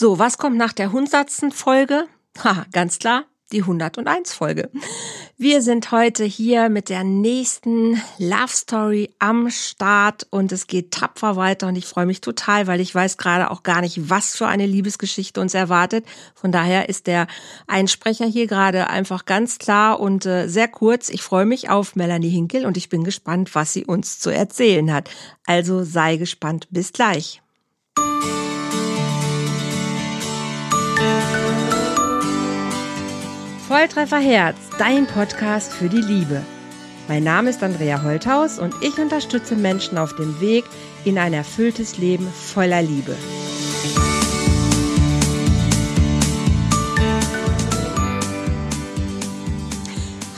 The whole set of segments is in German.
So, was kommt nach der hundertsten Folge? Haha, ganz klar, die 101 Folge. Wir sind heute hier mit der nächsten Love Story am Start und es geht tapfer weiter und ich freue mich total, weil ich weiß gerade auch gar nicht, was für eine Liebesgeschichte uns erwartet. Von daher ist der Einsprecher hier gerade einfach ganz klar und äh, sehr kurz. Ich freue mich auf Melanie Hinkel und ich bin gespannt, was sie uns zu erzählen hat. Also sei gespannt. Bis gleich. Volltreffer Herz, dein Podcast für die Liebe. Mein Name ist Andrea Holthaus und ich unterstütze Menschen auf dem Weg in ein erfülltes Leben voller Liebe.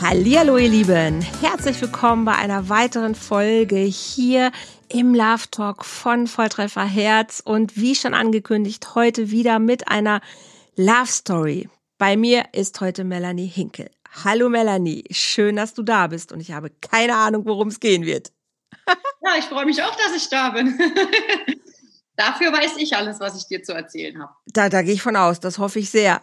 Hallihallo ihr Lieben, herzlich willkommen bei einer weiteren Folge hier im Love Talk von Volltreffer Herz und wie schon angekündigt, heute wieder mit einer Love Story. Bei mir ist heute Melanie Hinkel. Hallo Melanie, schön, dass du da bist und ich habe keine Ahnung, worum es gehen wird. ja, ich freue mich auch, dass ich da bin. Dafür weiß ich alles, was ich dir zu erzählen habe. Da, da gehe ich von aus, das hoffe ich sehr.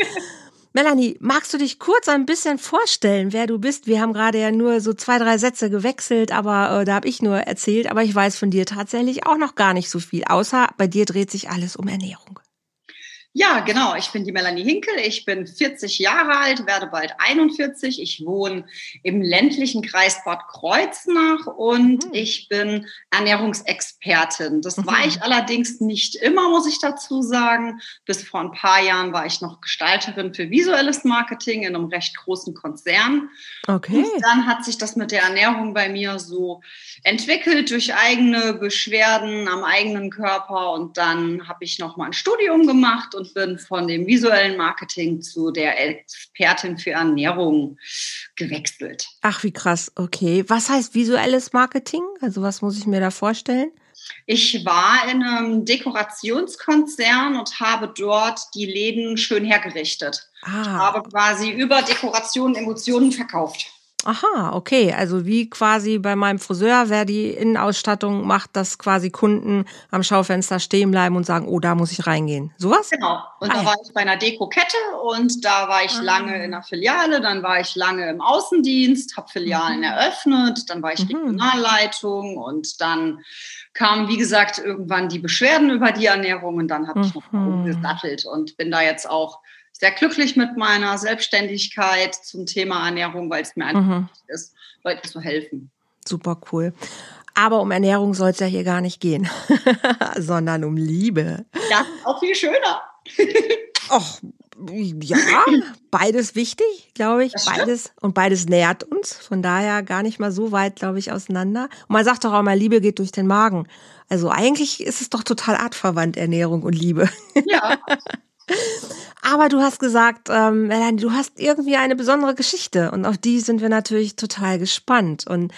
Melanie, magst du dich kurz ein bisschen vorstellen, wer du bist? Wir haben gerade ja nur so zwei, drei Sätze gewechselt, aber äh, da habe ich nur erzählt, aber ich weiß von dir tatsächlich auch noch gar nicht so viel, außer bei dir dreht sich alles um Ernährung. Ja, genau. Ich bin die Melanie Hinkel. Ich bin 40 Jahre alt, werde bald 41. Ich wohne im ländlichen Kreis Bad Kreuznach und mhm. ich bin Ernährungsexpertin. Das mhm. war ich allerdings nicht immer, muss ich dazu sagen. Bis vor ein paar Jahren war ich noch Gestalterin für visuelles Marketing in einem recht großen Konzern. Okay. Und dann hat sich das mit der Ernährung bei mir so entwickelt durch eigene Beschwerden am eigenen Körper und dann habe ich noch mal ein Studium gemacht und bin von dem visuellen Marketing zu der Expertin für Ernährung gewechselt. Ach, wie krass. Okay. Was heißt visuelles Marketing? Also was muss ich mir da vorstellen? Ich war in einem Dekorationskonzern und habe dort die Läden schön hergerichtet. Ah. Ich habe quasi über Dekorationen Emotionen verkauft. Aha, okay. Also wie quasi bei meinem Friseur, wer die Innenausstattung macht, dass quasi Kunden am Schaufenster stehen bleiben und sagen, oh, da muss ich reingehen. Sowas? Genau. Und ah, da ja. war ich bei einer Deko-Kette und da war ich ah. lange in der Filiale, dann war ich lange im Außendienst, habe Filialen mhm. eröffnet, dann war ich mhm. Regionalleitung und dann kamen, wie gesagt, irgendwann die Beschwerden über die Ernährung und dann habe ich noch mhm. umgesattelt und bin da jetzt auch sehr glücklich mit meiner Selbstständigkeit zum Thema Ernährung, weil es mir einfach mhm. wichtig ist, Leuten zu helfen. Super cool. Aber um Ernährung soll es ja hier gar nicht gehen, sondern um Liebe. Ja, auch viel schöner. Och, ja, beides wichtig, glaube ich. Beides und beides nährt uns. Von daher gar nicht mal so weit, glaube ich, auseinander. Und man sagt doch auch mal, Liebe geht durch den Magen. Also eigentlich ist es doch total artverwandt, Ernährung und Liebe. Ja. Aber du hast gesagt, ähm, Melanie, du hast irgendwie eine besondere Geschichte und auf die sind wir natürlich total gespannt. Und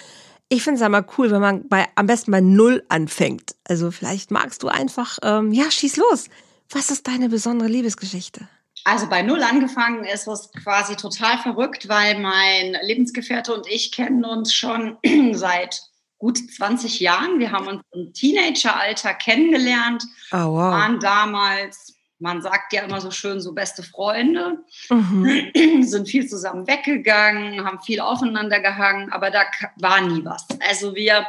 ich finde es einmal cool, wenn man bei am besten bei Null anfängt. Also vielleicht magst du einfach, ähm, ja, schieß los. Was ist deine besondere Liebesgeschichte? Also bei Null angefangen ist es quasi total verrückt, weil mein Lebensgefährte und ich kennen uns schon seit gut 20 Jahren. Wir haben uns im Teenageralter kennengelernt, oh, wow. waren damals man sagt ja immer so schön, so beste Freunde, mhm. sind viel zusammen weggegangen, haben viel aufeinander gehangen, aber da war nie was. Also wir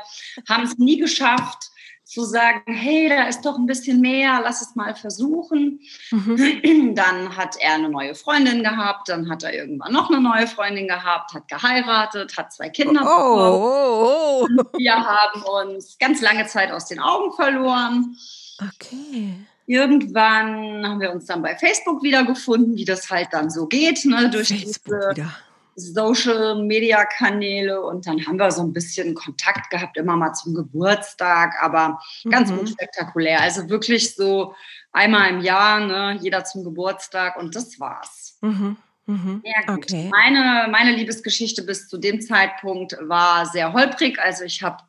haben es nie geschafft, zu sagen, hey, da ist doch ein bisschen mehr, lass es mal versuchen. Mhm. Dann hat er eine neue Freundin gehabt, dann hat er irgendwann noch eine neue Freundin gehabt, hat geheiratet, hat zwei Kinder oh, oh, oh. Wir haben uns ganz lange Zeit aus den Augen verloren. Okay. Irgendwann haben wir uns dann bei Facebook wiedergefunden, wie das halt dann so geht, ne, durch Facebook diese wieder. Social Media Kanäle und dann haben wir so ein bisschen Kontakt gehabt, immer mal zum Geburtstag, aber ganz mhm. unspektakulär. Also wirklich so einmal im Jahr, ne, jeder zum Geburtstag und das war's. Mhm. Mhm. Ja, okay. Meine, meine Liebesgeschichte bis zu dem Zeitpunkt war sehr holprig. Also ich habe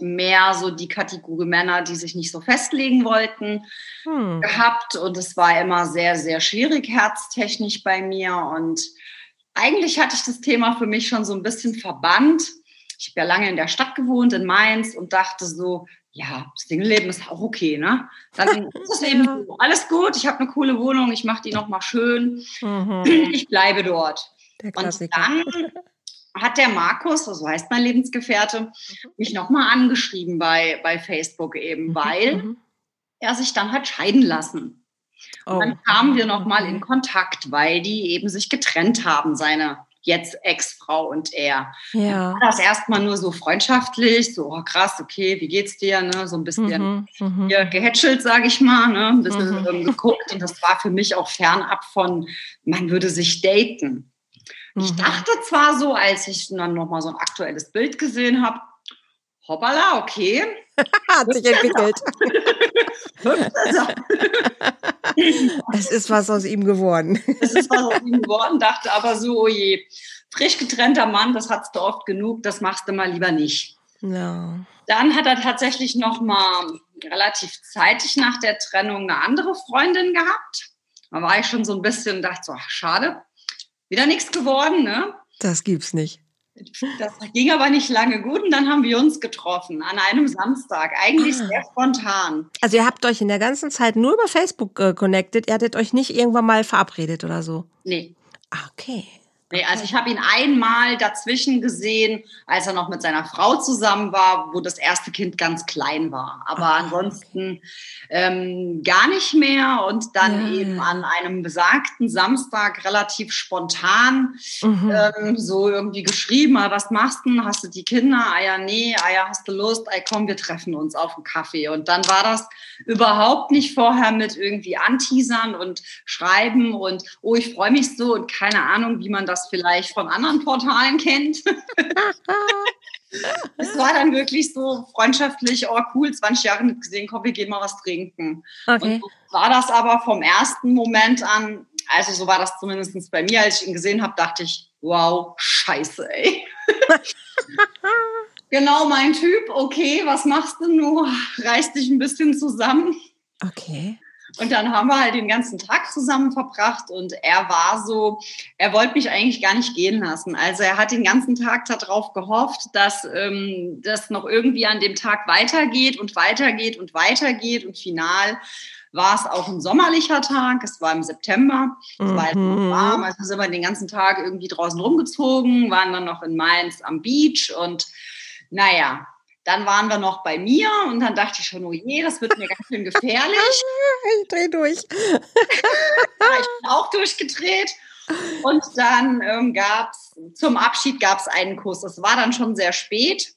mehr so die Kategorie Männer, die sich nicht so festlegen wollten, hm. gehabt. Und es war immer sehr, sehr schwierig herztechnisch bei mir. Und eigentlich hatte ich das Thema für mich schon so ein bisschen verbannt. Ich habe ja lange in der Stadt gewohnt, in Mainz, und dachte so, ja, Single-Leben ist auch okay, ne? Dann ist es eben so, alles gut, ich habe eine coole Wohnung, ich mache die nochmal schön, mhm. ich bleibe dort. Und dann hat der Markus, so heißt mein Lebensgefährte, mhm. mich nochmal angeschrieben bei, bei Facebook eben, mhm. weil mhm. er sich dann hat scheiden lassen. Und dann oh. kamen wir nochmal in Kontakt, weil die eben sich getrennt haben, seine jetzt Ex-Frau und er. Ja. War das erstmal nur so freundschaftlich, so oh, krass, okay, wie geht's dir? Ne? So ein bisschen mhm, hier gehätschelt, sage ich mal, ne? ein bisschen mhm. ähm, geguckt. Und das war für mich auch fernab von, man würde sich daten. Ich mhm. dachte zwar so, als ich dann nochmal so ein aktuelles Bild gesehen habe, hoppala, okay. Hat sich entwickelt. es ist was aus ihm geworden. es ist was aus ihm geworden, dachte aber so, oh je, frisch getrennter Mann, das hast du oft genug, das machst du mal lieber nicht. No. Dann hat er tatsächlich noch mal relativ zeitig nach der Trennung eine andere Freundin gehabt. Da war ich schon so ein bisschen, dachte so, ach, schade, wieder nichts geworden, ne? Das gibt's nicht. Das ging aber nicht lange gut und dann haben wir uns getroffen an einem Samstag. Eigentlich ah. sehr spontan. Also ihr habt euch in der ganzen Zeit nur über Facebook äh, connected. Ihr hattet euch nicht irgendwann mal verabredet oder so? Nee. Ah, okay. Nee, also ich habe ihn einmal dazwischen gesehen, als er noch mit seiner Frau zusammen war, wo das erste Kind ganz klein war. Aber ah, ansonsten ähm, gar nicht mehr. Und dann ja. eben an einem besagten Samstag relativ spontan mhm. ähm, so irgendwie geschrieben, ah, was machst du? Hast du die Kinder? Ah ja, nee, ah ja, hast du Lust? Ey, komm, wir treffen uns auf einen Kaffee. Und dann war das überhaupt nicht vorher mit irgendwie anteasern und schreiben und oh, ich freue mich so und keine Ahnung, wie man das vielleicht von anderen Portalen kennt. es war dann wirklich so freundschaftlich, oh cool, 20 Jahre nicht gesehen, komm, wir gehen mal was trinken. Okay. Und so war das aber vom ersten Moment an, also so war das zumindest bei mir, als ich ihn gesehen habe, dachte ich, wow, scheiße, ey. genau mein Typ, okay, was machst du nur? Reiß dich ein bisschen zusammen. Okay. Und dann haben wir halt den ganzen Tag zusammen verbracht und er war so, er wollte mich eigentlich gar nicht gehen lassen. Also er hat den ganzen Tag darauf gehofft, dass ähm, das noch irgendwie an dem Tag weitergeht und weitergeht und weitergeht und final war es auch ein sommerlicher Tag. Es war im September. Es war halt mhm. warm. Also sind wir den ganzen Tag irgendwie draußen rumgezogen, waren dann noch in Mainz am Beach und naja, dann waren wir noch bei mir und dann dachte ich schon, oh je, das wird mir ganz schön gefährlich. ich drehe durch. ich bin auch durchgedreht. Und dann ähm, gab es, zum Abschied gab es einen Kuss. Es war dann schon sehr spät.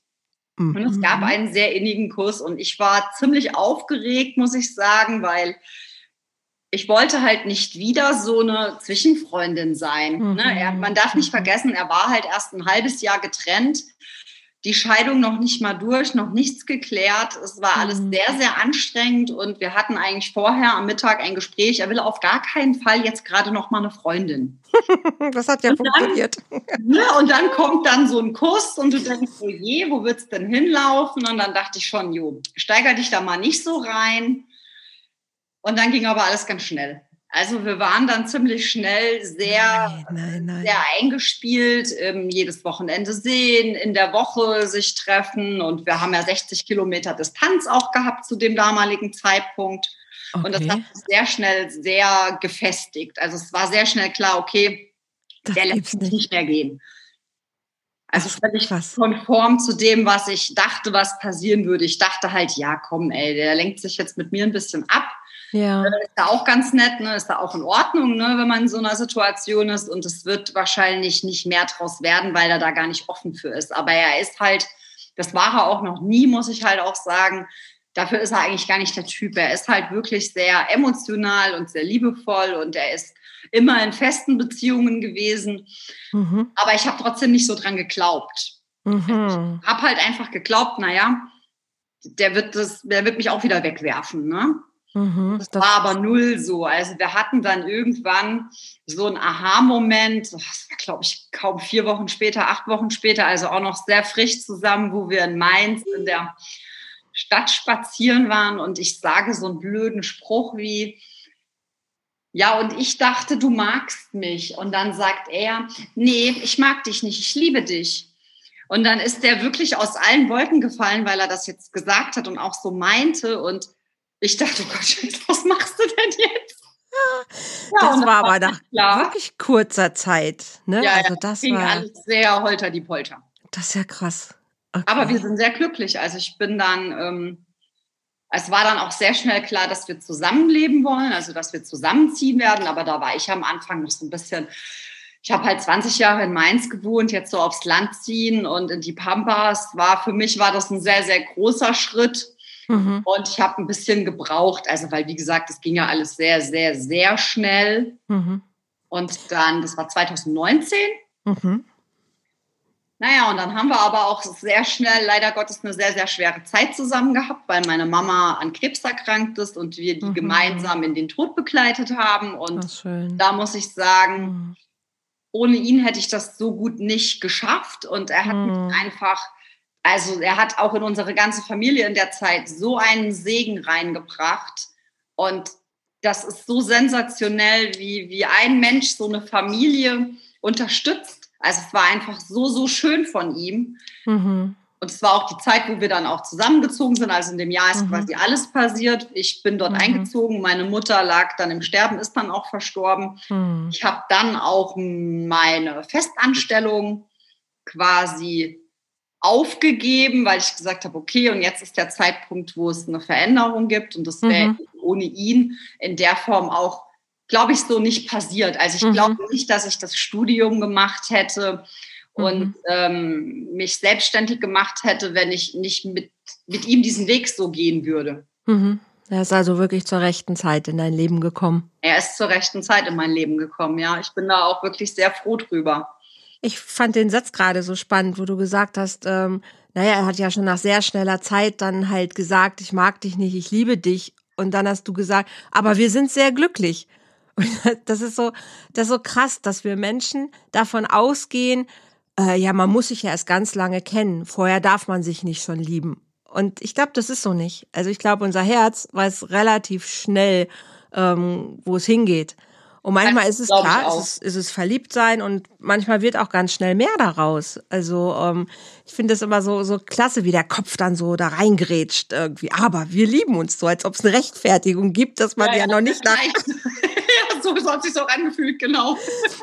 Und es gab mhm. einen sehr innigen Kuss. Und ich war ziemlich aufgeregt, muss ich sagen, weil ich wollte halt nicht wieder so eine Zwischenfreundin sein. Mhm. Ne? Er, man darf nicht vergessen, er war halt erst ein halbes Jahr getrennt die Scheidung noch nicht mal durch, noch nichts geklärt. Es war alles mhm. sehr, sehr anstrengend und wir hatten eigentlich vorher am Mittag ein Gespräch. Er will auf gar keinen Fall jetzt gerade noch mal eine Freundin. das hat ja und funktioniert. Dann, ne, und dann kommt dann so ein Kuss und du denkst, oh je, wo wird's denn hinlaufen? Und dann dachte ich schon, jo, steiger dich da mal nicht so rein. Und dann ging aber alles ganz schnell. Also wir waren dann ziemlich schnell sehr, nein, nein, nein. sehr eingespielt, ähm, jedes Wochenende sehen, in der Woche sich treffen und wir haben ja 60 Kilometer Distanz auch gehabt zu dem damaligen Zeitpunkt. Okay. Und das hat sich sehr schnell sehr gefestigt. Also es war sehr schnell klar, okay, das der lässt nicht. nicht mehr gehen. Also völlig konform zu dem, was ich dachte, was passieren würde. Ich dachte halt, ja, komm, ey, der lenkt sich jetzt mit mir ein bisschen ab ja. Ist da auch ganz nett, ne? ist da auch in Ordnung, ne? wenn man in so einer Situation ist. Und es wird wahrscheinlich nicht mehr draus werden, weil er da gar nicht offen für ist. Aber er ist halt, das war er auch noch nie, muss ich halt auch sagen. Dafür ist er eigentlich gar nicht der Typ. Er ist halt wirklich sehr emotional und sehr liebevoll und er ist immer in festen Beziehungen gewesen. Mhm. Aber ich habe trotzdem nicht so dran geglaubt. Mhm. Ich habe halt einfach geglaubt, naja, der wird das, der wird mich auch wieder wegwerfen. Ne? Mhm, das, das, war aber null so. Also wir hatten dann irgendwann so einen Aha-Moment, das war glaube ich kaum vier Wochen später, acht Wochen später, also auch noch sehr frisch zusammen, wo wir in Mainz in der Stadt spazieren waren und ich sage so einen blöden Spruch wie, ja, und ich dachte, du magst mich. Und dann sagt er, nee, ich mag dich nicht, ich liebe dich. Und dann ist der wirklich aus allen Wolken gefallen, weil er das jetzt gesagt hat und auch so meinte. Und ich dachte, oh Gott, was machst du denn jetzt? Ja, das war aber nach klar. wirklich kurzer Zeit. Ne? Ja, also das ging war alles sehr holter die Polter. Das ist ja krass. Okay. Aber wir sind sehr glücklich. Also ich bin dann, ähm, es war dann auch sehr schnell klar, dass wir zusammenleben wollen, also dass wir zusammenziehen werden. Aber da war ich am Anfang noch so ein bisschen, ich habe halt 20 Jahre in Mainz gewohnt, jetzt so aufs Land ziehen und in die Pampas. War für mich war das ein sehr, sehr großer Schritt. Mhm. Und ich habe ein bisschen gebraucht, also weil, wie gesagt, es ging ja alles sehr, sehr, sehr schnell. Mhm. Und dann, das war 2019. Mhm. Naja, und dann haben wir aber auch sehr schnell, leider Gottes, eine sehr, sehr schwere Zeit zusammen gehabt, weil meine Mama an Krebs erkrankt ist und wir die mhm. gemeinsam in den Tod begleitet haben. Und da muss ich sagen, mhm. ohne ihn hätte ich das so gut nicht geschafft. Und er hat mhm. mich einfach, also er hat auch in unsere ganze Familie in der Zeit so einen Segen reingebracht. Und das ist so sensationell, wie, wie ein Mensch so eine Familie unterstützt also es war einfach so, so schön von ihm. Mhm. Und es war auch die Zeit, wo wir dann auch zusammengezogen sind. Also in dem Jahr ist mhm. quasi alles passiert. Ich bin dort mhm. eingezogen. Meine Mutter lag dann im Sterben, ist dann auch verstorben. Mhm. Ich habe dann auch meine Festanstellung quasi aufgegeben, weil ich gesagt habe, okay, und jetzt ist der Zeitpunkt, wo es eine Veränderung gibt. Und das wäre mhm. ohne ihn in der Form auch glaube ich, so nicht passiert. Also ich mhm. glaube nicht, dass ich das Studium gemacht hätte und mhm. ähm, mich selbstständig gemacht hätte, wenn ich nicht mit, mit ihm diesen Weg so gehen würde. Mhm. Er ist also wirklich zur rechten Zeit in dein Leben gekommen. Er ist zur rechten Zeit in mein Leben gekommen, ja. Ich bin da auch wirklich sehr froh drüber. Ich fand den Satz gerade so spannend, wo du gesagt hast, ähm, naja, er hat ja schon nach sehr schneller Zeit dann halt gesagt, ich mag dich nicht, ich liebe dich. Und dann hast du gesagt, aber wir sind sehr glücklich. Und das ist so, das ist so krass, dass wir Menschen davon ausgehen, äh, ja, man muss sich ja erst ganz lange kennen. Vorher darf man sich nicht schon lieben. Und ich glaube, das ist so nicht. Also ich glaube, unser Herz weiß relativ schnell, ähm, wo es hingeht. Und manchmal ist es klar, ist es, ist es verliebt sein und manchmal wird auch ganz schnell mehr daraus. Also ähm, ich finde es immer so so klasse, wie der Kopf dann so da reingrätscht irgendwie. Aber wir lieben uns so, als ob es eine Rechtfertigung gibt, dass man ja, ja noch nicht nach so hat sich auch angefühlt, genau.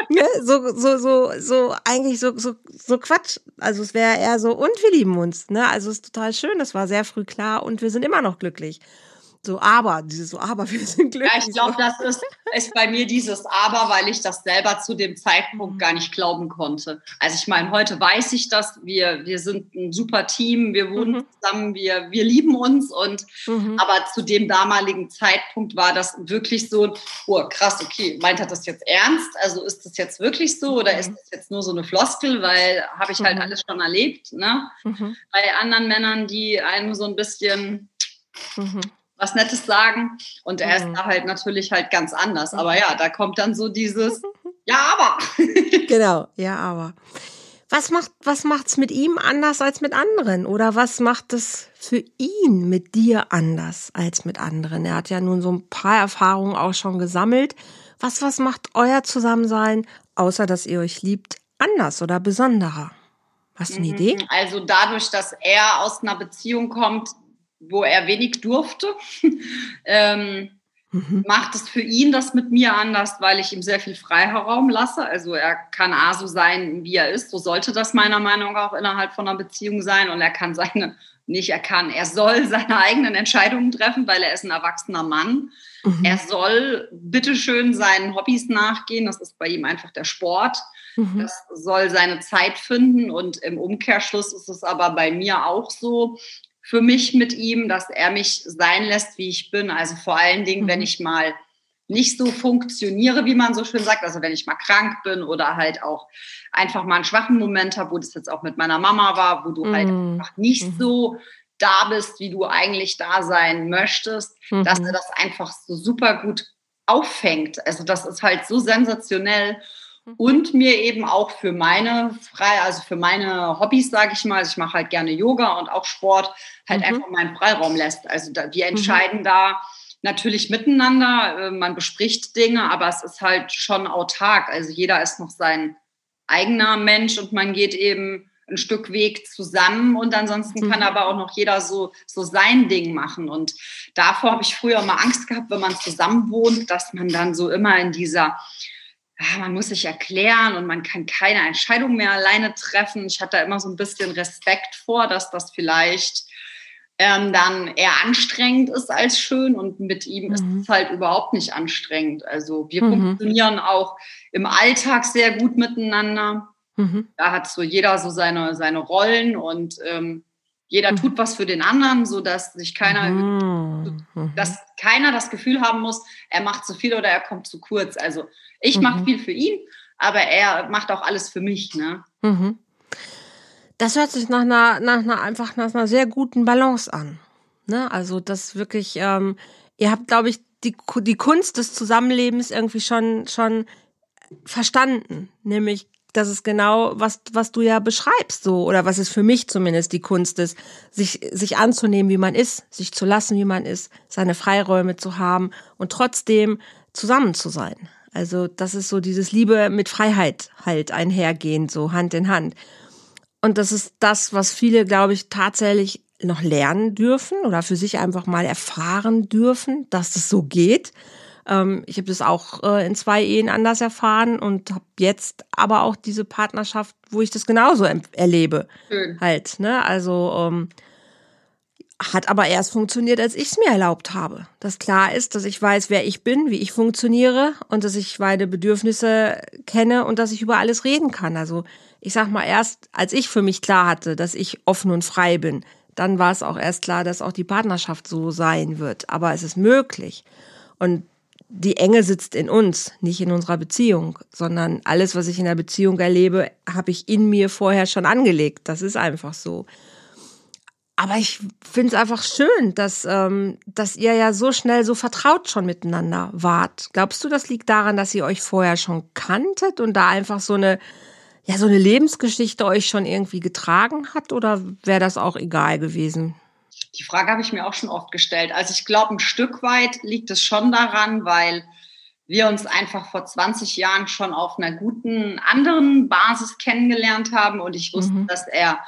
Ja, so, so, so, so, eigentlich so, so, so Quatsch. Also es wäre eher so, und wir lieben uns, ne? Also es ist total schön, das war sehr früh klar und wir sind immer noch glücklich. So, aber, dieses so, aber, wir sind glücklich. Ja, ich glaube, das ist, ist bei mir dieses Aber, weil ich das selber zu dem Zeitpunkt gar nicht glauben konnte. Also ich meine, heute weiß ich das, wir, wir sind ein super Team, wir wohnen mhm. zusammen, wir, wir lieben uns und, mhm. aber zu dem damaligen Zeitpunkt war das wirklich so, oh krass, okay, meint er das jetzt ernst? Also ist das jetzt wirklich so oder ist mhm. das jetzt nur so eine Floskel, weil habe ich halt mhm. alles schon erlebt, ne? Mhm. Bei anderen Männern, die einen so ein bisschen was Nettes sagen. Und er ist mhm. da halt natürlich halt ganz anders. Aber mhm. ja, da kommt dann so dieses Ja, aber. genau, ja, aber. Was macht was macht's mit ihm anders als mit anderen oder was macht es für ihn mit dir anders als mit anderen? Er hat ja nun so ein paar Erfahrungen auch schon gesammelt. Was was macht euer Zusammensein, außer dass ihr euch liebt, anders oder besonderer? Hast du eine mhm. Idee? Also dadurch, dass er aus einer Beziehung kommt, wo er wenig durfte, ähm, mhm. macht es für ihn das mit mir anders, weil ich ihm sehr viel Freiraum lasse. Also er kann A so sein, wie er ist. So sollte das meiner Meinung nach auch innerhalb von einer Beziehung sein. Und er kann seine, nicht er kann, er soll seine eigenen Entscheidungen treffen, weil er ist ein erwachsener Mann. Mhm. Er soll bitteschön seinen Hobbys nachgehen. Das ist bei ihm einfach der Sport. Mhm. Das soll seine Zeit finden und im Umkehrschluss ist es aber bei mir auch so, für mich mit ihm, dass er mich sein lässt, wie ich bin. Also vor allen Dingen, mhm. wenn ich mal nicht so funktioniere, wie man so schön sagt, also wenn ich mal krank bin oder halt auch einfach mal einen schwachen Moment habe, wo das jetzt auch mit meiner Mama war, wo du halt mhm. halt einfach nicht mhm. so da bist, wie du eigentlich da sein möchtest, mhm. dass er das einfach so super gut auffängt. Also das ist halt so sensationell und mir eben auch für meine frei, also für meine Hobbys, sage ich mal, also ich mache halt gerne Yoga und auch Sport, halt mhm. einfach meinen Freiraum lässt. Also da, wir mhm. entscheiden mhm. da natürlich miteinander, äh, man bespricht Dinge, aber es ist halt schon autark. Also jeder ist noch sein eigener Mensch und man geht eben ein Stück Weg zusammen und ansonsten mhm. kann aber auch noch jeder so, so sein Ding machen. Und davor habe ich früher immer Angst gehabt, wenn man zusammen wohnt, dass man dann so immer in dieser, man muss sich erklären und man kann keine Entscheidung mehr alleine treffen. Ich hatte da immer so ein bisschen Respekt vor, dass das vielleicht ähm, dann eher anstrengend ist als schön und mit ihm mhm. ist es halt überhaupt nicht anstrengend. Also wir mhm. funktionieren auch im Alltag sehr gut miteinander. Mhm. Da hat so jeder so seine, seine Rollen und ähm, jeder mhm. tut was für den anderen, so dass sich keiner, mhm. Mhm. dass keiner das Gefühl haben muss, er macht zu viel oder er kommt zu kurz. Also ich mache viel für ihn, aber er macht auch alles für mich. Ne? Das hört sich nach einer, nach einer einfach nach einer sehr guten Balance an. Ne? Also das wirklich, ähm, ihr habt, glaube ich, die, die Kunst des Zusammenlebens irgendwie schon, schon verstanden. Nämlich das ist genau, was, was du ja beschreibst, so, oder was es für mich zumindest die Kunst ist, sich, sich anzunehmen, wie man ist, sich zu lassen, wie man ist, seine Freiräume zu haben und trotzdem zusammen zu sein. Also, das ist so dieses Liebe mit Freiheit halt einhergehend, so Hand in Hand. Und das ist das, was viele, glaube ich, tatsächlich noch lernen dürfen oder für sich einfach mal erfahren dürfen, dass es so geht. Ähm, ich habe das auch äh, in zwei Ehen anders erfahren und habe jetzt aber auch diese Partnerschaft, wo ich das genauso erlebe. Schön. Halt, ne? Also ähm, hat aber erst funktioniert, als ich es mir erlaubt habe. Dass klar ist, dass ich weiß, wer ich bin, wie ich funktioniere und dass ich meine Bedürfnisse kenne und dass ich über alles reden kann. Also ich sag mal erst, als ich für mich klar hatte, dass ich offen und frei bin, dann war es auch erst klar, dass auch die Partnerschaft so sein wird. Aber es ist möglich. Und die Enge sitzt in uns, nicht in unserer Beziehung, sondern alles, was ich in der Beziehung erlebe, habe ich in mir vorher schon angelegt. Das ist einfach so. Aber ich finde es einfach schön, dass, ähm, dass ihr ja so schnell so vertraut schon miteinander wart. Glaubst du, das liegt daran, dass ihr euch vorher schon kanntet und da einfach so eine, ja, so eine Lebensgeschichte euch schon irgendwie getragen hat? Oder wäre das auch egal gewesen? Die Frage habe ich mir auch schon oft gestellt. Also ich glaube, ein Stück weit liegt es schon daran, weil wir uns einfach vor 20 Jahren schon auf einer guten anderen Basis kennengelernt haben und ich wusste, mhm. dass er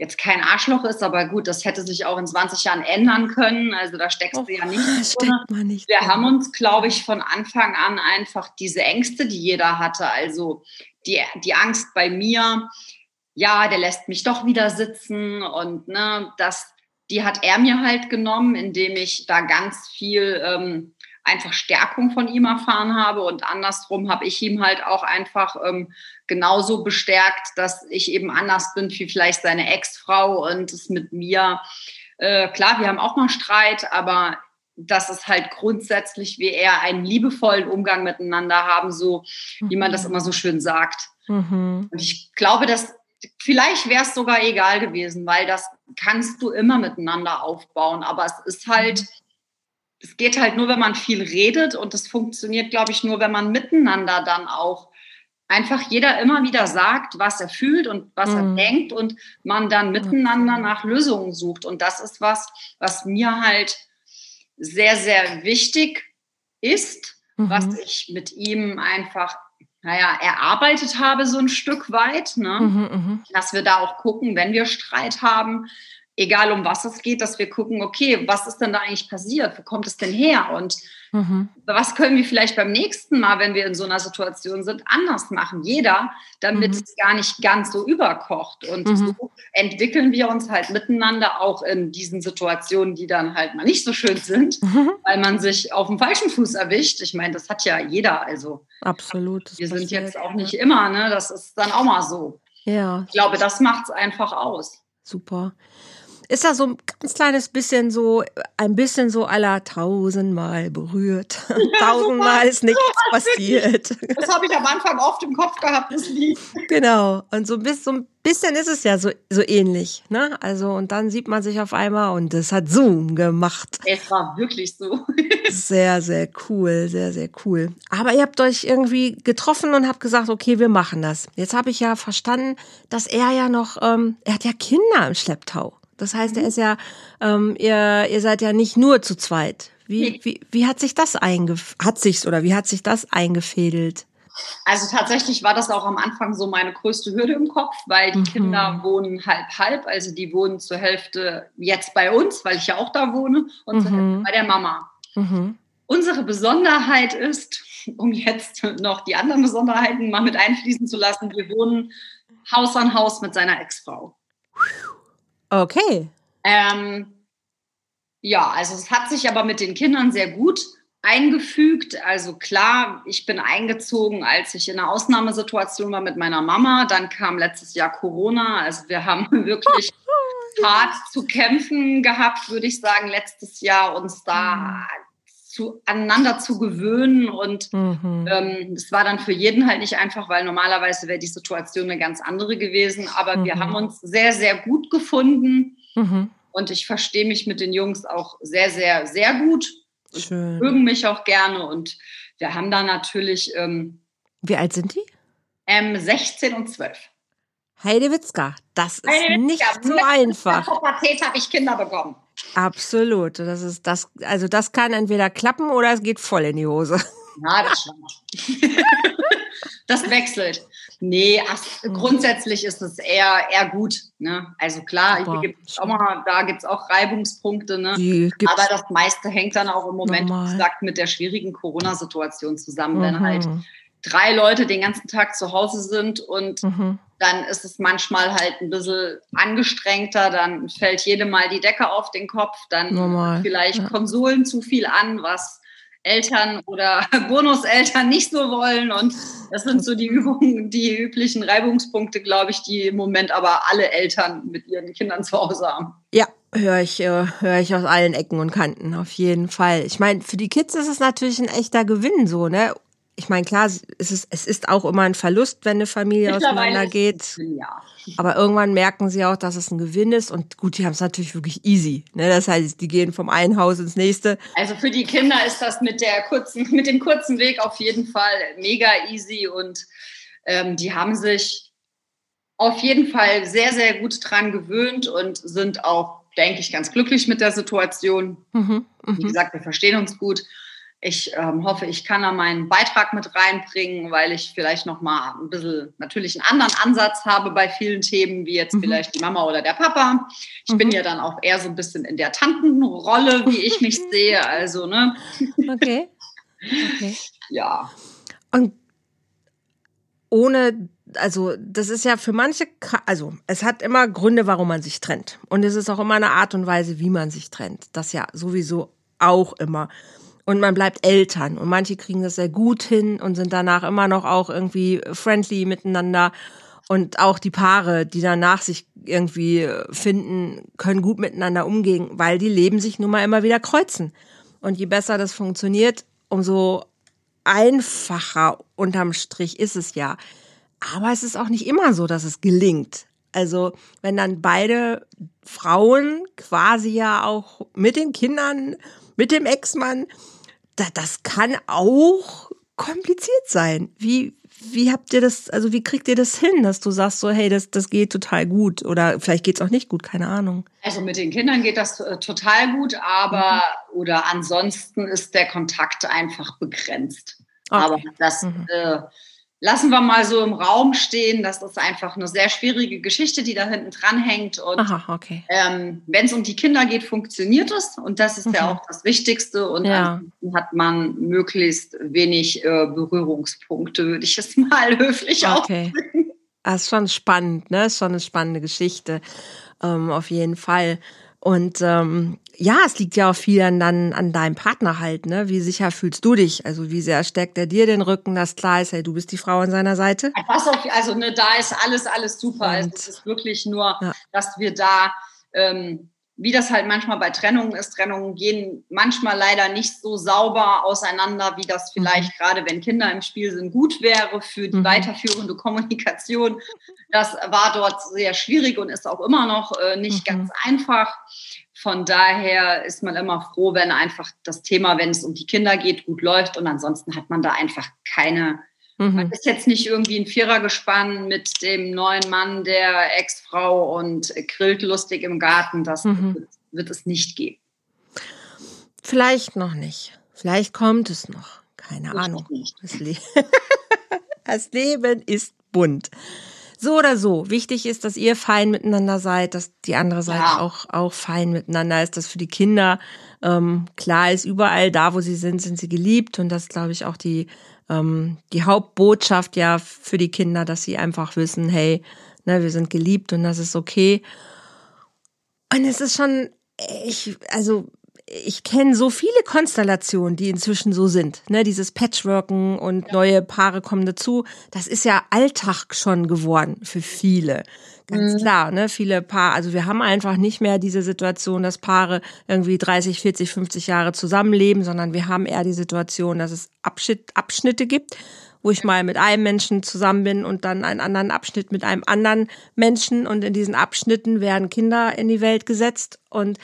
jetzt kein Arschloch ist, aber gut, das hätte sich auch in 20 Jahren ändern können. Also da steckst oh, du ja nicht. Steckt man nicht wir drin. haben uns, glaube ich, von Anfang an einfach diese Ängste, die jeder hatte, also die, die Angst bei mir, ja, der lässt mich doch wieder sitzen und ne, das die hat er mir halt genommen, indem ich da ganz viel ähm, einfach Stärkung von ihm erfahren habe und andersrum habe ich ihm halt auch einfach ähm, genauso bestärkt, dass ich eben anders bin wie vielleicht seine Ex-Frau und es mit mir, äh, klar, wir haben auch mal Streit, aber dass es halt grundsätzlich wie er einen liebevollen Umgang miteinander haben, so wie man das mhm. immer so schön sagt. Mhm. Und ich glaube, dass vielleicht wäre es sogar egal gewesen, weil das kannst du immer miteinander aufbauen. Aber es ist halt, mhm. es geht halt nur, wenn man viel redet und es funktioniert, glaube ich, nur, wenn man miteinander dann auch einfach jeder immer wieder sagt, was er fühlt und was mhm. er denkt und man dann miteinander nach Lösungen sucht. Und das ist was, was mir halt sehr, sehr wichtig ist, mhm. was ich mit ihm einfach naja, erarbeitet habe, so ein Stück weit. Ne? Mhm, mhm, dass wir da auch gucken, wenn wir Streit haben, egal um was es geht, dass wir gucken, okay, was ist denn da eigentlich passiert? Wo kommt es denn her? Und mhm. was können wir vielleicht beim nächsten Mal, wenn wir in so einer Situation sind, anders machen? Jeder, damit mhm. es gar nicht ganz so überkocht. Und mhm. so entwickeln wir uns halt miteinander auch in diesen Situationen, die dann halt mal nicht so schön sind, mhm. weil man sich auf dem falschen Fuß erwischt. Ich meine, das hat ja jeder. Also absolut. Wir sind jetzt auch nicht immer, ne? Das ist dann auch mal so. Ja. Ich glaube, das macht es einfach aus. Super ist da so ein ganz kleines bisschen so, ein bisschen so aller tausendmal berührt. Ja, tausendmal ist nichts so passiert. Das habe ich am Anfang oft im Kopf gehabt, das Lied. Genau. Und so ein bisschen, so ein bisschen ist es ja so, so ähnlich, ne? Also, und dann sieht man sich auf einmal und es hat Zoom gemacht. Es war wirklich so. sehr, sehr cool, sehr, sehr cool. Aber ihr habt euch irgendwie getroffen und habt gesagt, okay, wir machen das. Jetzt habe ich ja verstanden, dass er ja noch, ähm, er hat ja Kinder im Schlepptau. Das heißt, er mhm. ist ja, ähm, ihr, ihr seid ja nicht nur zu zweit. Wie, wie, wie hat sich das eingef hat sich's oder wie hat sich das eingefädelt? Also tatsächlich war das auch am Anfang so meine größte Hürde im Kopf, weil die mhm. Kinder wohnen halb halb. Also die wohnen zur Hälfte jetzt bei uns, weil ich ja auch da wohne, und mhm. zur Hälfte mhm. bei der Mama. Mhm. Unsere Besonderheit ist, um jetzt noch die anderen Besonderheiten mal mit einfließen zu lassen, wir wohnen Haus an Haus mit seiner Ex-Frau. Okay. Ähm, ja, also es hat sich aber mit den Kindern sehr gut eingefügt. Also klar, ich bin eingezogen, als ich in einer Ausnahmesituation war mit meiner Mama. Dann kam letztes Jahr Corona. Also wir haben wirklich hart zu kämpfen gehabt, würde ich sagen, letztes Jahr uns da mhm. Zu, aneinander zu gewöhnen. Und mhm. ähm, das war dann für jeden halt nicht einfach, weil normalerweise wäre die Situation eine ganz andere gewesen. Aber mhm. wir haben uns sehr, sehr gut gefunden. Mhm. Und ich verstehe mich mit den Jungs auch sehr, sehr, sehr gut. Schön. mögen mich auch gerne. Und wir haben da natürlich. Ähm, Wie alt sind die? Ähm, 16 und 12. Heidewitzka, das ist Heidewitzka. nicht so Mit einfach. In Pubertät habe ich Kinder bekommen. Absolut. Das ist das, also das kann entweder klappen oder es geht voll in die Hose. Ja, das stimmt. das wechselt. Nee, ach, mhm. grundsätzlich ist es eher, eher gut. Ne? Also klar, hier gibt's auch mal, da gibt es auch Reibungspunkte. Ne? Aber das meiste hängt dann auch im Moment, wie gesagt, mit der schwierigen Corona-Situation zusammen. Mhm. Wenn halt drei Leute den ganzen Tag zu Hause sind und mhm. dann ist es manchmal halt ein bisschen angestrengter, dann fällt jedem mal die Decke auf den Kopf, dann Normal. vielleicht ja. Konsolen zu viel an, was Eltern oder Bonuseltern nicht so wollen. Und das sind so die Übungen, die üblichen Reibungspunkte, glaube ich, die im Moment aber alle Eltern mit ihren Kindern zu Hause haben. Ja, höre ich, äh, höre ich aus allen Ecken und Kanten, auf jeden Fall. Ich meine, für die Kids ist es natürlich ein echter Gewinn, so, ne? Ich meine, klar, es ist, es ist auch immer ein Verlust, wenn eine Familie auseinandergeht. Ja. Aber irgendwann merken sie auch, dass es ein Gewinn ist. Und gut, die haben es natürlich wirklich easy. Ne? Das heißt, die gehen vom einen Haus ins nächste. Also für die Kinder ist das mit, der kurzen, mit dem kurzen Weg auf jeden Fall mega easy. Und ähm, die haben sich auf jeden Fall sehr, sehr gut dran gewöhnt und sind auch, denke ich, ganz glücklich mit der Situation. Mhm, Wie mhm. gesagt, wir verstehen uns gut. Ich ähm, hoffe, ich kann da meinen Beitrag mit reinbringen, weil ich vielleicht noch mal ein bisschen natürlich einen anderen Ansatz habe bei vielen Themen, wie jetzt mhm. vielleicht die Mama oder der Papa. Ich mhm. bin ja dann auch eher so ein bisschen in der Tantenrolle, wie ich mich sehe. Also, ne? Okay. okay. Ja. Und ohne, also das ist ja für manche, also es hat immer Gründe, warum man sich trennt. Und es ist auch immer eine Art und Weise, wie man sich trennt. Das ja sowieso auch immer und man bleibt Eltern. Und manche kriegen das sehr gut hin und sind danach immer noch auch irgendwie friendly miteinander. Und auch die Paare, die danach sich irgendwie finden, können gut miteinander umgehen, weil die Leben sich nun mal immer wieder kreuzen. Und je besser das funktioniert, umso einfacher unterm Strich ist es ja. Aber es ist auch nicht immer so, dass es gelingt. Also wenn dann beide Frauen quasi ja auch mit den Kindern, mit dem Ex-Mann das kann auch kompliziert sein. Wie, wie habt ihr das, also wie kriegt ihr das hin, dass du sagst so, hey, das, das geht total gut oder vielleicht geht es auch nicht gut, keine Ahnung. Also mit den Kindern geht das äh, total gut, aber mhm. oder ansonsten ist der Kontakt einfach begrenzt. Okay. Aber das mhm. äh, lassen wir mal so im Raum stehen. Das ist einfach eine sehr schwierige Geschichte, die da hinten dran hängt. Und Aha, okay. ähm, wenn es um die Kinder geht, funktioniert es. Und das ist mhm. ja auch das Wichtigste. Und ja. dann hat man möglichst wenig äh, Berührungspunkte, würde ich es mal höflich okay. ausdrücken. Das ist schon spannend, ne? Das ist schon eine spannende Geschichte. Ähm, auf jeden Fall. Und ähm, ja, es liegt ja auch viel an, an, an deinem Partner halt, ne? Wie sicher fühlst du dich? Also wie sehr steckt er dir den Rücken, dass klar ist, hey, du bist die Frau an seiner Seite? Auf, also ne, da ist alles, alles super. Und, also, es ist wirklich nur, ja. dass wir da ähm, wie das halt manchmal bei Trennungen ist. Trennungen gehen manchmal leider nicht so sauber auseinander, wie das mhm. vielleicht mhm. gerade, wenn Kinder im Spiel sind, gut wäre für die mhm. weiterführende Kommunikation. Das war dort sehr schwierig und ist auch immer noch äh, nicht mhm. ganz einfach. Von daher ist man immer froh, wenn einfach das Thema, wenn es um die Kinder geht, gut läuft und ansonsten hat man da einfach keine Mhm. Man ist jetzt nicht irgendwie ein Vierergespann mit dem neuen Mann der Ex-Frau und grillt lustig im Garten. Das mhm. wird, wird es nicht geben. Vielleicht noch nicht. Vielleicht kommt es noch. Keine ich Ahnung. Nicht. Das Leben ist bunt. So oder so. Wichtig ist, dass ihr fein miteinander seid, dass die andere Seite ja. auch, auch fein miteinander ist, dass für die Kinder ähm, klar ist, überall da, wo sie sind, sind sie geliebt. Und das glaube ich auch die, ähm, die Hauptbotschaft ja für die Kinder, dass sie einfach wissen, hey, ne, wir sind geliebt und das ist okay. Und es ist schon, ich, also ich kenne so viele Konstellationen, die inzwischen so sind. Ne, dieses Patchworken und ja. neue Paare kommen dazu. Das ist ja Alltag schon geworden für viele. Ganz mhm. klar, ne? Viele Paare, also wir haben einfach nicht mehr diese Situation, dass Paare irgendwie 30, 40, 50 Jahre zusammenleben, sondern wir haben eher die Situation, dass es Abschnitt, Abschnitte gibt, wo ich mal mit einem Menschen zusammen bin und dann einen anderen Abschnitt mit einem anderen Menschen und in diesen Abschnitten werden Kinder in die Welt gesetzt und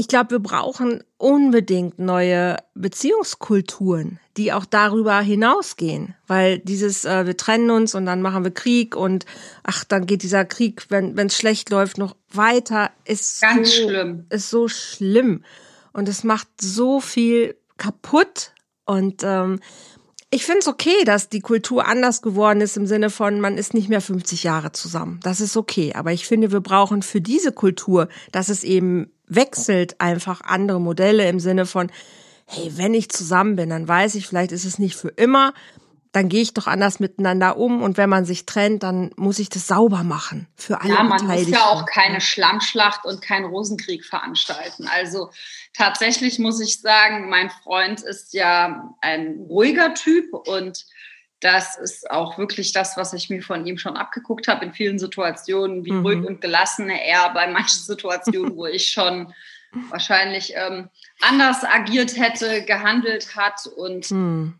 ich glaube, wir brauchen unbedingt neue Beziehungskulturen, die auch darüber hinausgehen, weil dieses äh, wir trennen uns und dann machen wir Krieg und ach, dann geht dieser Krieg, wenn es schlecht läuft, noch weiter, ist ganz so, schlimm. Ist so schlimm und es macht so viel kaputt und ähm, ich finde es okay, dass die Kultur anders geworden ist im Sinne von, man ist nicht mehr 50 Jahre zusammen. Das ist okay. Aber ich finde, wir brauchen für diese Kultur, dass es eben wechselt einfach andere Modelle im Sinne von, hey, wenn ich zusammen bin, dann weiß ich, vielleicht ist es nicht für immer, dann gehe ich doch anders miteinander um und wenn man sich trennt, dann muss ich das sauber machen für alle Ja, man muss ja auch keine Schlammschlacht und keinen Rosenkrieg veranstalten. Also tatsächlich muss ich sagen, mein Freund ist ja ein ruhiger Typ und das ist auch wirklich das, was ich mir von ihm schon abgeguckt habe in vielen Situationen, wie mhm. ruhig und gelassen er bei manchen Situationen, wo ich schon wahrscheinlich ähm, anders agiert hätte, gehandelt hat. Und mhm.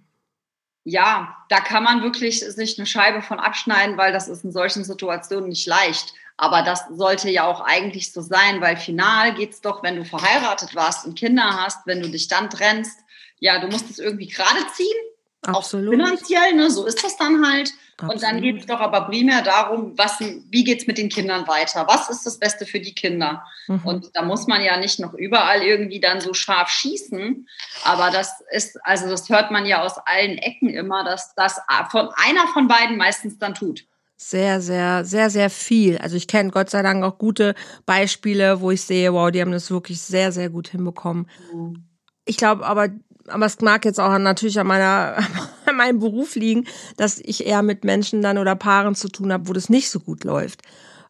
ja, da kann man wirklich sich eine Scheibe von abschneiden, weil das ist in solchen Situationen nicht leicht. Aber das sollte ja auch eigentlich so sein, weil final geht es doch, wenn du verheiratet warst und Kinder hast, wenn du dich dann trennst, ja, du musst es irgendwie gerade ziehen Absolut. Auch finanziell, ne? so ist das dann halt. Absolut. Und dann geht es doch aber primär darum, was, wie geht es mit den Kindern weiter? Was ist das Beste für die Kinder? Mhm. Und da muss man ja nicht noch überall irgendwie dann so scharf schießen. Aber das ist, also das hört man ja aus allen Ecken immer, dass das von einer von beiden meistens dann tut sehr, sehr, sehr, sehr viel. Also ich kenne Gott sei Dank auch gute Beispiele, wo ich sehe, wow, die haben das wirklich sehr, sehr gut hinbekommen. Mhm. Ich glaube aber, aber es mag jetzt auch natürlich an meiner an meinem Beruf liegen, dass ich eher mit Menschen dann oder Paaren zu tun habe, wo das nicht so gut läuft.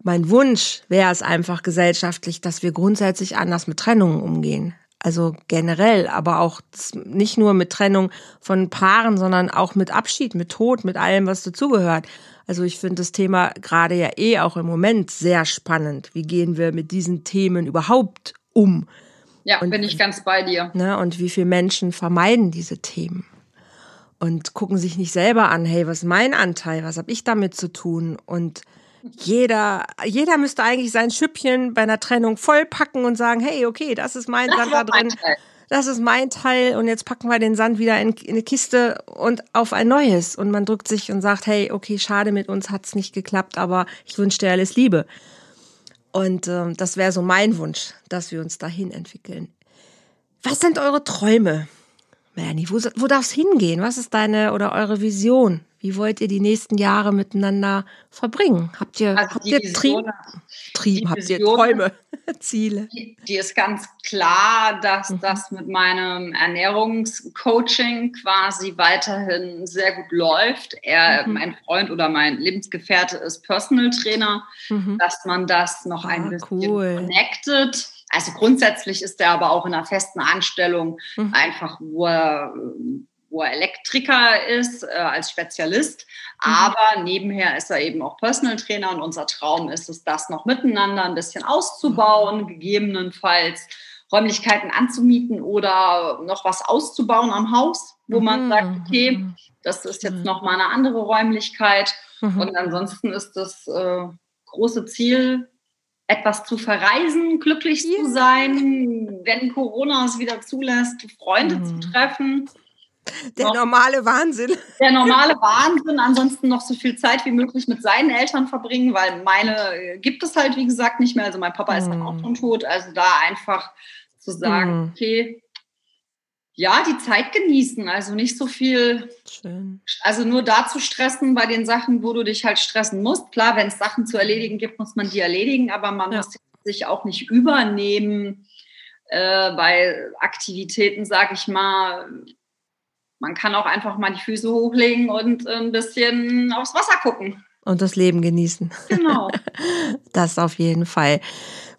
Mein Wunsch wäre es einfach gesellschaftlich, dass wir grundsätzlich anders mit Trennungen umgehen. Also generell, aber auch nicht nur mit Trennung von Paaren, sondern auch mit Abschied, mit Tod, mit allem, was dazugehört. Also ich finde das Thema gerade ja eh auch im Moment sehr spannend. Wie gehen wir mit diesen Themen überhaupt um? Ja, und, bin ich ganz bei dir. Ne, und wie viele Menschen vermeiden diese Themen und gucken sich nicht selber an, hey, was ist mein Anteil, was habe ich damit zu tun? Und jeder, jeder müsste eigentlich sein Schüppchen bei einer Trennung vollpacken und sagen, hey, okay, das ist mein das Sand da drin. Das ist mein Teil und jetzt packen wir den Sand wieder in, in eine Kiste und auf ein neues. Und man drückt sich und sagt, hey, okay, schade, mit uns hat's nicht geklappt, aber ich wünsche dir alles Liebe. Und äh, das wäre so mein Wunsch, dass wir uns dahin entwickeln. Was sind eure Träume, Melanie? Wo, wo darf es hingehen? Was ist deine oder eure Vision? Wie wollt ihr die nächsten Jahre miteinander verbringen? Habt ihr, also habt ihr Vision, Trieb, Trieb habt ihr Träume, Ziele? Die, die, ist ganz klar, dass mhm. das mit meinem Ernährungscoaching quasi weiterhin sehr gut läuft. Er, mhm. mein Freund oder mein Lebensgefährte ist Personal Trainer, mhm. dass man das noch ein ah, bisschen cool. connected. Also grundsätzlich ist er aber auch in einer festen Anstellung, mhm. einfach wo er wo er Elektriker ist, äh, als Spezialist. Mhm. Aber nebenher ist er eben auch Personal Trainer und unser Traum ist es, das noch miteinander ein bisschen auszubauen, gegebenenfalls Räumlichkeiten anzumieten oder noch was auszubauen am Haus, wo man mhm. sagt, okay, mhm. das ist jetzt mhm. noch mal eine andere Räumlichkeit. Mhm. Und ansonsten ist das äh, große Ziel, etwas zu verreisen, glücklich ja. zu sein, wenn Corona es wieder zulässt, Freunde mhm. zu treffen. Der noch, normale Wahnsinn. Der normale Wahnsinn. Ansonsten noch so viel Zeit wie möglich mit seinen Eltern verbringen, weil meine äh, gibt es halt, wie gesagt, nicht mehr. Also mein Papa ist dann auch hm. schon tot. Also da einfach zu sagen, mm. okay, ja, die Zeit genießen. Also nicht so viel, Schön. also nur da zu stressen bei den Sachen, wo du dich halt stressen musst. Klar, wenn es Sachen zu erledigen gibt, muss man die erledigen, aber man ja. muss sich auch nicht übernehmen äh, bei Aktivitäten, sag ich mal. Man kann auch einfach mal die Füße hochlegen und ein bisschen aufs Wasser gucken. Und das Leben genießen. Genau. Das auf jeden Fall.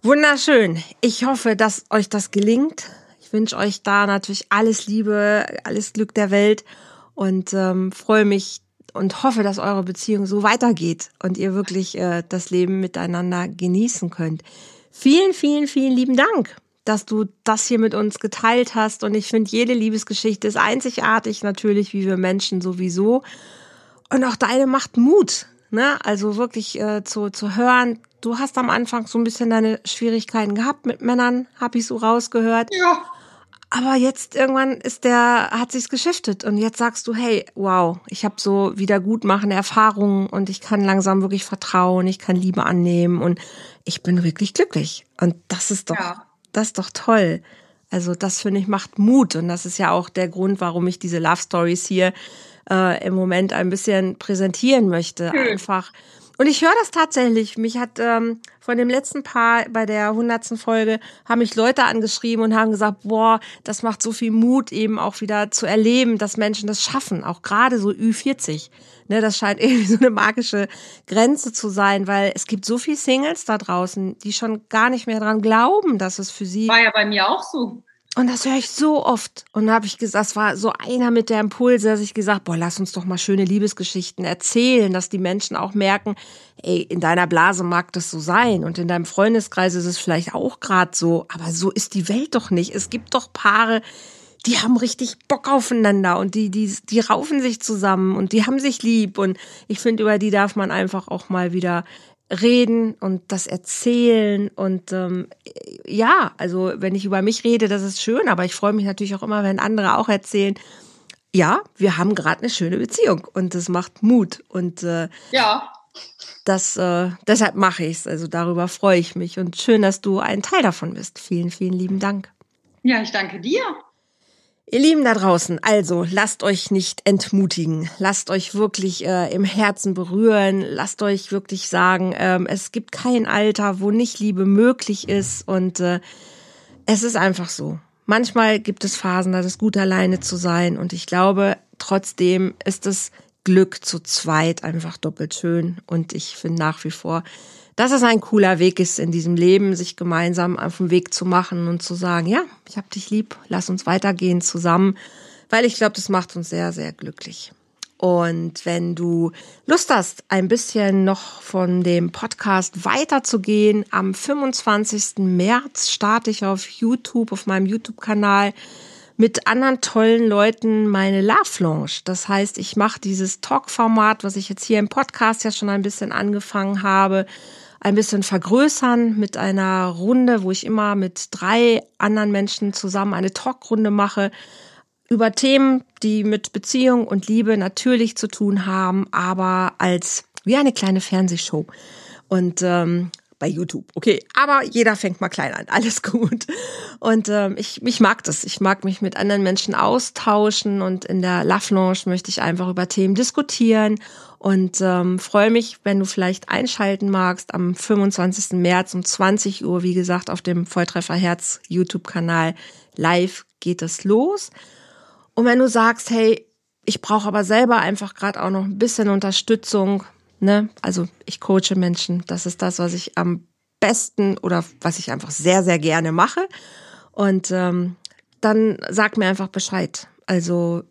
Wunderschön. Ich hoffe, dass euch das gelingt wünsche euch da natürlich alles Liebe, alles Glück der Welt und ähm, freue mich und hoffe, dass eure Beziehung so weitergeht und ihr wirklich äh, das Leben miteinander genießen könnt. Vielen, vielen, vielen lieben Dank, dass du das hier mit uns geteilt hast. Und ich finde, jede Liebesgeschichte ist einzigartig, natürlich, wie wir Menschen sowieso. Und auch deine macht Mut. Ne? Also wirklich äh, zu, zu hören, du hast am Anfang so ein bisschen deine Schwierigkeiten gehabt mit Männern, habe ich so rausgehört. Ja. Aber jetzt irgendwann ist der, hat sich's geschiftet und jetzt sagst du, hey, wow, ich habe so wiedergutmachende Erfahrungen und ich kann langsam wirklich vertrauen, ich kann Liebe annehmen und ich bin wirklich glücklich. Und das ist doch, ja. das ist doch toll. Also das finde ich macht Mut und das ist ja auch der Grund, warum ich diese Love Stories hier äh, im Moment ein bisschen präsentieren möchte. Einfach und ich höre das tatsächlich. Mich hat ähm, von dem letzten Paar bei der hundertsten Folge haben mich Leute angeschrieben und haben gesagt, boah, das macht so viel Mut, eben auch wieder zu erleben, dass Menschen das schaffen, auch gerade so Ü40. Ne, das scheint irgendwie so eine magische Grenze zu sein, weil es gibt so viele Singles da draußen, die schon gar nicht mehr dran glauben, dass es für sie. War ja bei mir auch so. Und das höre ich so oft. Und da habe ich gesagt, das war so einer mit der Impulse, dass ich gesagt, boah, lass uns doch mal schöne Liebesgeschichten erzählen, dass die Menschen auch merken, ey, in deiner Blase mag das so sein und in deinem Freundeskreis ist es vielleicht auch gerade so, aber so ist die Welt doch nicht. Es gibt doch Paare, die haben richtig Bock aufeinander und die, die, die raufen sich zusammen und die haben sich lieb und ich finde, über die darf man einfach auch mal wieder reden und das erzählen und ähm, ja, also wenn ich über mich rede, das ist schön, aber ich freue mich natürlich auch immer, wenn andere auch erzählen, ja, wir haben gerade eine schöne Beziehung und das macht Mut und äh, ja. Das, äh, deshalb mache ich es. Also darüber freue ich mich und schön, dass du ein Teil davon bist. Vielen, vielen lieben Dank. Ja, ich danke dir. Ihr Lieben da draußen, also lasst euch nicht entmutigen, lasst euch wirklich äh, im Herzen berühren, lasst euch wirklich sagen, ähm, es gibt kein Alter, wo nicht Liebe möglich ist. Und äh, es ist einfach so. Manchmal gibt es Phasen, da ist es gut alleine zu sein. Und ich glaube, trotzdem ist es Glück zu zweit einfach doppelt schön. Und ich finde nach wie vor, dass es ein cooler Weg ist in diesem Leben, sich gemeinsam auf den Weg zu machen und zu sagen, ja, ich hab dich lieb, lass uns weitergehen zusammen, weil ich glaube, das macht uns sehr, sehr glücklich. Und wenn du Lust hast, ein bisschen noch von dem Podcast weiterzugehen, am 25. März starte ich auf YouTube, auf meinem YouTube-Kanal mit anderen tollen Leuten meine Love Lounge. Das heißt, ich mache dieses Talk-Format, was ich jetzt hier im Podcast ja schon ein bisschen angefangen habe, ein bisschen vergrößern mit einer Runde, wo ich immer mit drei anderen Menschen zusammen eine Talkrunde mache über Themen, die mit Beziehung und Liebe natürlich zu tun haben, aber als wie eine kleine Fernsehshow. Und ähm, bei YouTube. Okay, aber jeder fängt mal klein an. Alles gut. Und ähm, ich, ich mag das. Ich mag mich mit anderen Menschen austauschen und in der Love Lounge möchte ich einfach über Themen diskutieren und ähm, freue mich, wenn du vielleicht einschalten magst am 25. März um 20 Uhr, wie gesagt, auf dem Volltreffer Herz YouTube-Kanal live geht es los. Und wenn du sagst, hey, ich brauche aber selber einfach gerade auch noch ein bisschen Unterstützung, Ne? Also ich coache Menschen. Das ist das, was ich am besten oder was ich einfach sehr, sehr gerne mache. Und ähm, dann sag mir einfach Bescheid. Also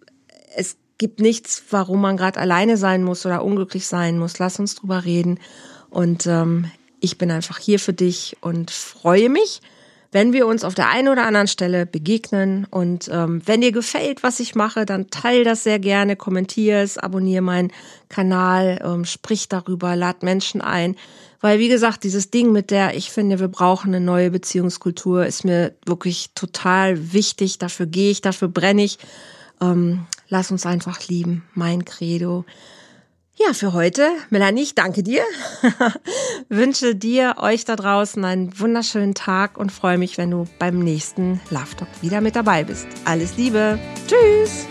es gibt nichts, warum man gerade alleine sein muss oder unglücklich sein muss. Lass uns drüber reden. Und ähm, ich bin einfach hier für dich und freue mich, wenn wir uns auf der einen oder anderen Stelle begegnen. Und ähm, wenn dir gefällt, was ich mache, dann teile das sehr gerne, kommentiere es, abonniere meinen Kanal, ähm, sprich darüber, lad Menschen ein. Weil, wie gesagt, dieses Ding mit der, ich finde, wir brauchen eine neue Beziehungskultur, ist mir wirklich total wichtig. Dafür gehe ich, dafür brenne ich. Ähm, lass uns einfach lieben, mein Credo. Ja, für heute, Melanie, ich danke dir. Wünsche dir, euch da draußen einen wunderschönen Tag und freue mich, wenn du beim nächsten Love Talk wieder mit dabei bist. Alles Liebe. Tschüss.